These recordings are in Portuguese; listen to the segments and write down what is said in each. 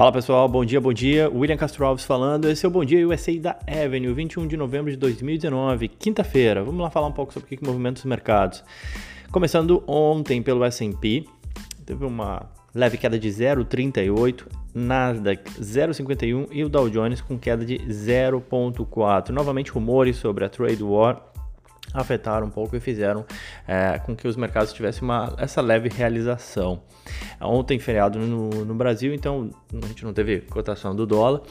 Fala pessoal, bom dia, bom dia. William Castro Alves falando. Esse é o Bom Dia USA da Avenue, 21 de novembro de 2019, quinta-feira. Vamos lá falar um pouco sobre o que, que movimenta os mercados. Começando ontem pelo S&P, teve uma leve queda de 0,38, Nasdaq 0,51 e o Dow Jones com queda de 0,4. Novamente rumores sobre a trade war afetaram um pouco e fizeram é, com que os mercados tivessem uma, essa leve realização. Ontem, feriado no, no Brasil, então a gente não teve cotação do dólar.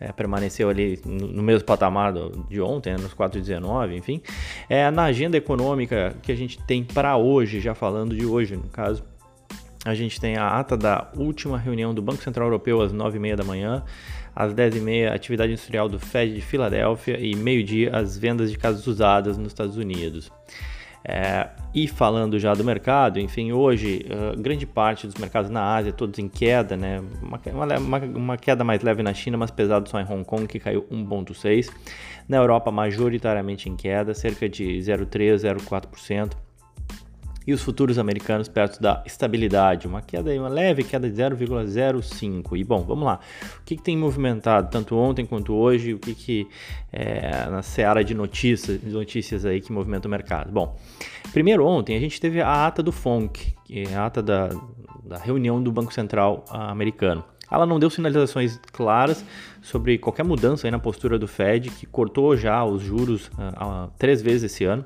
É, permaneceu ali no, mesmo patamar do, de ontem, né, nos 4,19, enfim. É, na agenda econômica que a gente tem para hoje, já falando de hoje, no caso, a gente tem a ata da última reunião do Banco Central Europeu às 9h30 da manhã, às 10h30 atividade industrial do Fed de Filadélfia e meio-dia as vendas de casas usadas nos Estados Unidos. É, e falando já do mercado, enfim, hoje uh, grande parte dos mercados na Ásia, todos em queda, né? Uma, uma, uma, queda mais leve na China, mas pesado só em Hong Kong, que caiu 1,6%. Na Europa, majoritariamente em queda, cerca de 0,3%, 0,4% e os futuros americanos perto da estabilidade, uma queda, uma leve queda de 0,05. E bom, vamos lá. O que, que, tem movimentado tanto ontem quanto hoje? O que, que é, na seara de notícias, notícias aí que movimenta o mercado? Bom, primeiro ontem a gente teve a ata do FONC, que é a ata da, da reunião do Banco Central americano. Ela não deu sinalizações claras sobre qualquer mudança na postura do Fed, que cortou já os juros uh, três vezes esse ano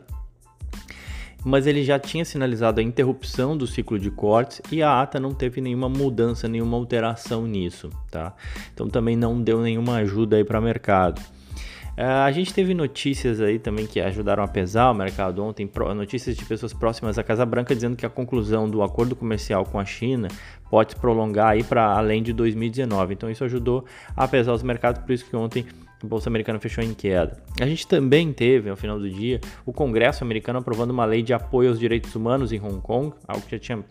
mas ele já tinha sinalizado a interrupção do ciclo de cortes e a ata não teve nenhuma mudança, nenhuma alteração nisso, tá? Então também não deu nenhuma ajuda aí para o mercado. Uh, a gente teve notícias aí também que ajudaram a pesar o mercado ontem, notícias de pessoas próximas à Casa Branca dizendo que a conclusão do acordo comercial com a China pode se prolongar aí para além de 2019. Então isso ajudou a pesar os mercados, por isso que ontem a Bolsa Americana fechou em queda. A gente também teve, ao final do dia, o Congresso americano aprovando uma lei de apoio aos direitos humanos em Hong Kong, algo que já tinha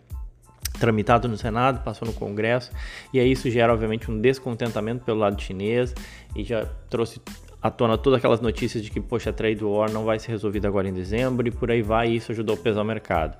tramitado no Senado, passou no Congresso, e aí isso gera, obviamente, um descontentamento pelo lado chinês e já trouxe à tona todas aquelas notícias de que, poxa, a trade war não vai ser resolvida agora em dezembro e por aí vai, e isso ajudou a pesar o mercado.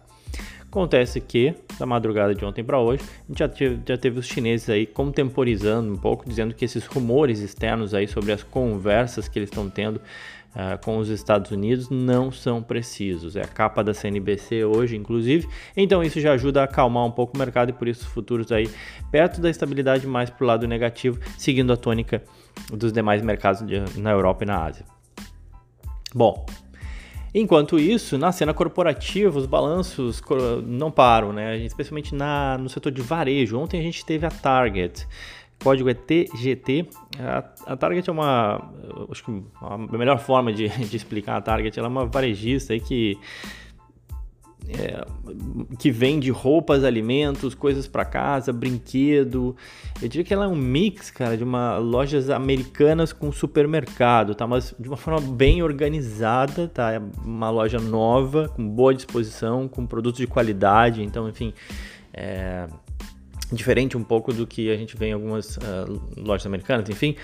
Acontece que, da madrugada de ontem para hoje, a gente já teve, já teve os chineses aí contemporizando um pouco, dizendo que esses rumores externos aí sobre as conversas que eles estão tendo uh, com os Estados Unidos não são precisos. É a capa da CNBC hoje, inclusive. Então isso já ajuda a acalmar um pouco o mercado e por isso os futuros aí perto da estabilidade mais para o lado negativo, seguindo a tônica dos demais mercados de, na Europa e na Ásia. Bom, Enquanto isso, na cena corporativa, os balanços não param, né? Especialmente na, no setor de varejo. Ontem a gente teve a Target, código é TGT. A, a Target é uma, acho que a melhor forma de, de explicar a Target, ela é uma varejista aí que é, que vende roupas, alimentos, coisas para casa, brinquedo. Eu diria que ela é um mix, cara, de uma lojas americanas com supermercado, tá? Mas de uma forma bem organizada, tá? É uma loja nova, com boa disposição, com produtos de qualidade. Então, enfim, é, diferente um pouco do que a gente vê em algumas uh, lojas americanas, enfim.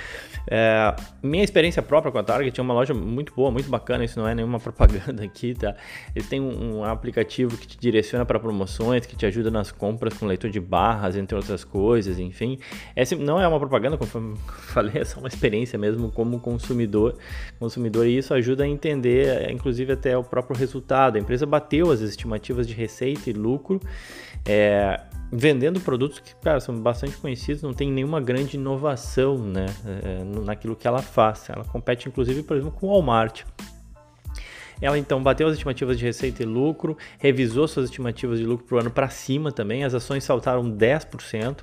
É, minha experiência própria com a Target é uma loja muito boa, muito bacana, isso não é nenhuma propaganda aqui, tá? Eles têm um, um aplicativo que te direciona para promoções, que te ajuda nas compras com leitor de barras, entre outras coisas, enfim. Essa não é uma propaganda, como falei, é só uma experiência mesmo como consumidor, consumidor e isso ajuda a entender, inclusive até o próprio resultado. A empresa bateu as estimativas de receita e lucro, é, vendendo produtos que, cara, são bastante conhecidos, não tem nenhuma grande inovação, né, é, naquilo que ela faz. Ela compete, inclusive, por exemplo, com o Walmart. Ela então bateu as estimativas de receita e lucro, revisou suas estimativas de lucro para o ano para cima também, as ações saltaram 10%.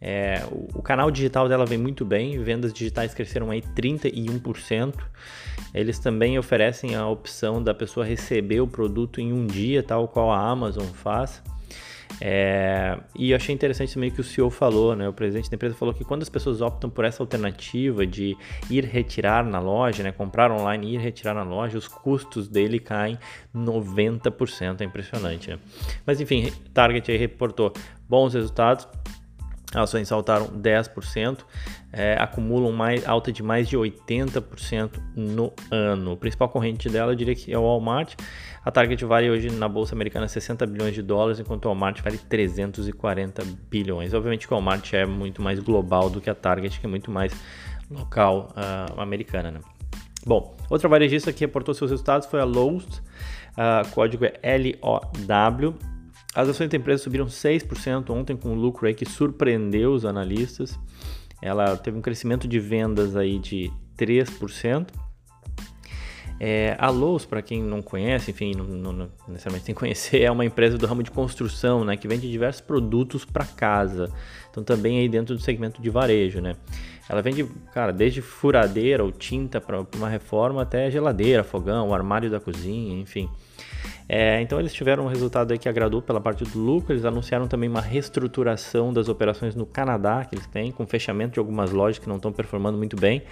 É, o, o, canal digital dela vem muito bem, vendas digitais cresceram aí 31%. Eles também oferecem a opção da pessoa receber o produto em um dia, tal qual a Amazon faz. É, e eu achei interessante também que o CEO falou, né, o presidente da empresa falou que quando as pessoas optam por essa alternativa de ir retirar na loja, né, comprar online e ir retirar na loja, os custos dele caem 90%, é impressionante. Né? Mas enfim, Target aí reportou bons resultados, ações saltaram 10%, é, acumulam mais, alta de mais de 80% no ano. O principal corrente dela eu diria que é o Walmart. A Target vale hoje na bolsa americana 60 bilhões de dólares, enquanto o Walmart vale 340 bilhões. Obviamente que o Walmart é muito mais global do que a Target, que é muito mais local uh, americana. Né? Bom, outra varejista que reportou seus resultados foi a Lowe's, uh, código é LOW. As ações da empresa subiram 6% ontem com um lucro aí que surpreendeu os analistas. Ela teve um crescimento de vendas aí de 3%. É, a Lowe's, para quem não conhece, enfim, não, não, necessariamente tem que conhecer, é uma empresa do ramo de construção, né, que vende diversos produtos para casa. Então também aí dentro do segmento de varejo, né. Ela vende, cara, desde furadeira ou tinta para uma reforma até geladeira, fogão, armário da cozinha, enfim. É, então eles tiveram um resultado aí que agradou pela parte do lucro. Eles anunciaram também uma reestruturação das operações no Canadá que eles têm, com fechamento de algumas lojas que não estão performando muito bem.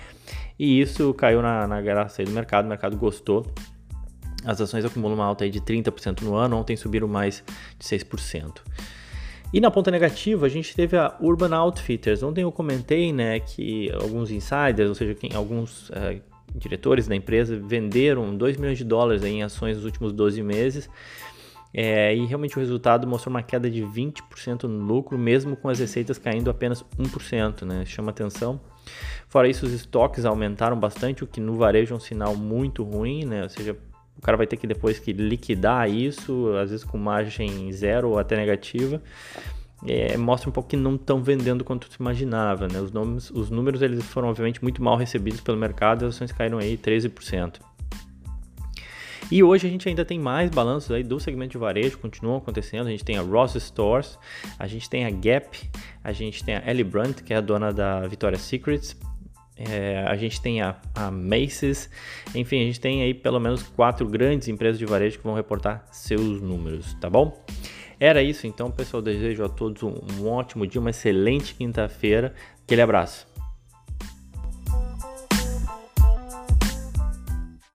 E isso caiu na, na graça do mercado, o mercado gostou. As ações acumulam uma alta aí de 30% no ano, ontem subiram mais de 6%. E na ponta negativa, a gente teve a Urban Outfitters. Ontem eu comentei né, que alguns insiders, ou seja, quem, alguns uh, diretores da empresa venderam 2 milhões de dólares em ações nos últimos 12 meses. É, e realmente o resultado mostrou uma queda de 20% no lucro, mesmo com as receitas caindo apenas 1%, né? Chama atenção. Fora isso, os estoques aumentaram bastante, o que no varejo é um sinal muito ruim, né? Ou seja, o cara vai ter que depois que liquidar isso, às vezes com margem zero ou até negativa é, mostra um pouco que não estão vendendo quanto se imaginava. Né? Os, nomes, os números eles foram obviamente muito mal recebidos pelo mercado, as ações caíram aí 13%. E hoje a gente ainda tem mais balanços aí do segmento de varejo, continuam acontecendo. A gente tem a Ross Stores, a gente tem a Gap, a gente tem a Ellie Brandt, que é a dona da Victoria's Secrets, é, a gente tem a, a, Macy's, enfim, a gente tem aí pelo menos quatro grandes empresas de varejo que vão reportar seus números, tá bom? Era isso então, pessoal. Desejo a todos um, um ótimo dia, uma excelente quinta-feira. Aquele abraço.